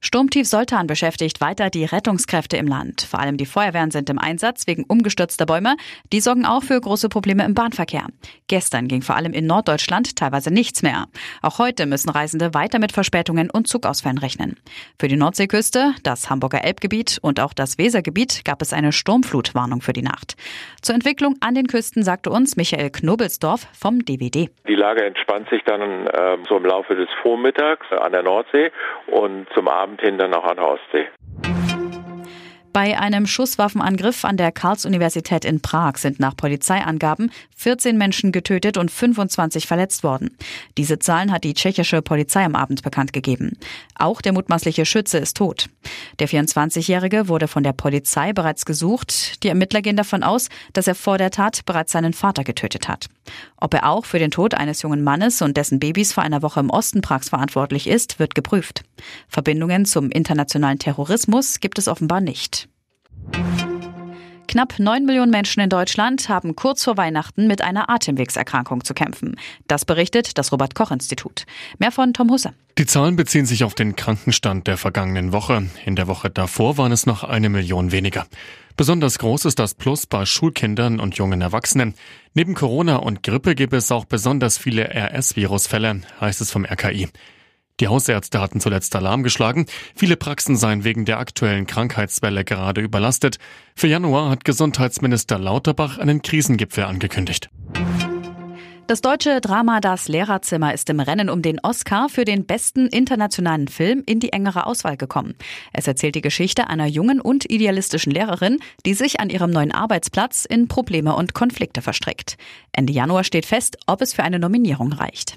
Sturmtief Soltan beschäftigt weiter die Rettungskräfte im Land. Vor allem die Feuerwehren sind im Einsatz wegen umgestürzter Bäume. Die sorgen auch für große Probleme im Bahnverkehr. Gestern ging vor allem in Norddeutschland teilweise nichts mehr. Auch heute müssen Reisende weiter mit Verspätungen und Zugausfällen rechnen. Für die Nordseeküste, das Hamburger Elbgebiet und auch das Wesergebiet gab es eine Sturmflutwarnung für die Nacht. Zur Entwicklung an den Küsten sagte uns Michael Knobelsdorf vom DWD. Die Lage entspannt sich dann äh, so im Laufe des Vormittags an der Nordsee und zum Abend Abend hin dann auch an der Ostsee. Bei einem Schusswaffenangriff an der Karls-Universität in Prag sind nach Polizeiangaben 14 Menschen getötet und 25 verletzt worden. Diese Zahlen hat die tschechische Polizei am Abend bekannt gegeben. Auch der mutmaßliche Schütze ist tot. Der 24-Jährige wurde von der Polizei bereits gesucht. Die Ermittler gehen davon aus, dass er vor der Tat bereits seinen Vater getötet hat. Ob er auch für den Tod eines jungen Mannes und dessen Babys vor einer Woche im Osten Prags verantwortlich ist, wird geprüft. Verbindungen zum internationalen Terrorismus gibt es offenbar nicht. Knapp neun Millionen Menschen in Deutschland haben kurz vor Weihnachten mit einer Atemwegserkrankung zu kämpfen. Das berichtet das Robert Koch Institut. Mehr von Tom Husse. Die Zahlen beziehen sich auf den Krankenstand der vergangenen Woche. In der Woche davor waren es noch eine Million weniger. Besonders groß ist das Plus bei Schulkindern und jungen Erwachsenen. Neben Corona und Grippe gibt es auch besonders viele RS-Virusfälle, heißt es vom RKI. Die Hausärzte hatten zuletzt Alarm geschlagen. Viele Praxen seien wegen der aktuellen Krankheitswelle gerade überlastet. Für Januar hat Gesundheitsminister Lauterbach einen Krisengipfel angekündigt. Das deutsche Drama Das Lehrerzimmer ist im Rennen um den Oscar für den besten internationalen Film in die engere Auswahl gekommen. Es erzählt die Geschichte einer jungen und idealistischen Lehrerin, die sich an ihrem neuen Arbeitsplatz in Probleme und Konflikte verstrickt. Ende Januar steht fest, ob es für eine Nominierung reicht.